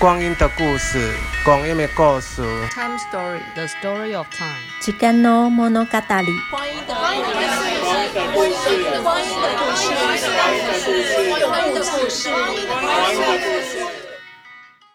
光阴的故事，光阴的故事。Time story, the story of time。时间の物語。光阴的故事，光阴的故事，光阴的故事，光阴的故事，光阴的故事。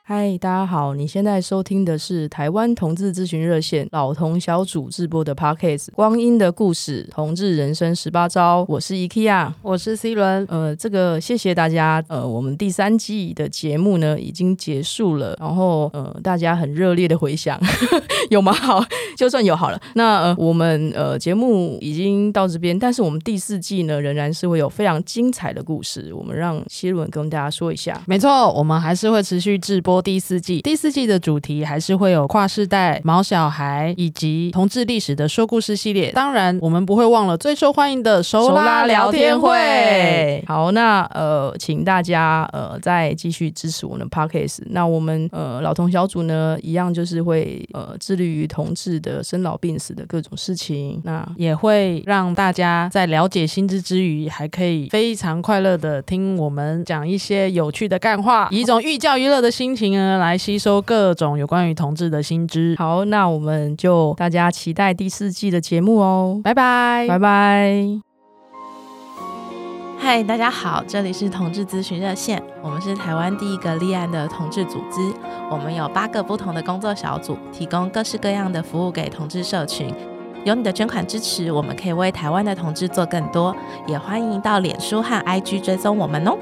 嗨，大家好！你现在收听的是台湾同志咨询热线老同小组制播的 Podcast《光阴的故事：同志人生十八招》。我是 IKEA，我是 C 伦。呃，这个谢谢大家。呃，我们第三季的节目呢已经结束了，然后呃大家很热烈的回响，有吗？好，就算有好了。那呃我们呃节目已经到这边，但是我们第四季呢仍然是会有非常精彩的故事。我们让希伦跟大家说一下。没错，我们还是会持续制播。第四季，第四季的主题还是会有跨世代、毛小孩以及同志历史的说故事系列。当然，我们不会忘了最受欢迎的熟拉聊天会。好，那呃，请大家呃再继续支持我们的 Podcast。那我们呃老同小组呢，一样就是会呃致力于同志的生老病死的各种事情。那也会让大家在了解新知之余，还可以非常快乐的听我们讲一些有趣的干话，以一种寓教于乐的心情呢。来吸收各种有关于同志的新知。好，那我们就大家期待第四季的节目哦，拜拜，拜拜。嗨，大家好，这里是同志咨询热线，我们是台湾第一个立案的同志组织，我们有八个不同的工作小组，提供各式各样的服务给同志社群。有你的捐款支持，我们可以为台湾的同志做更多。也欢迎到脸书和 IG 追踪我们哦。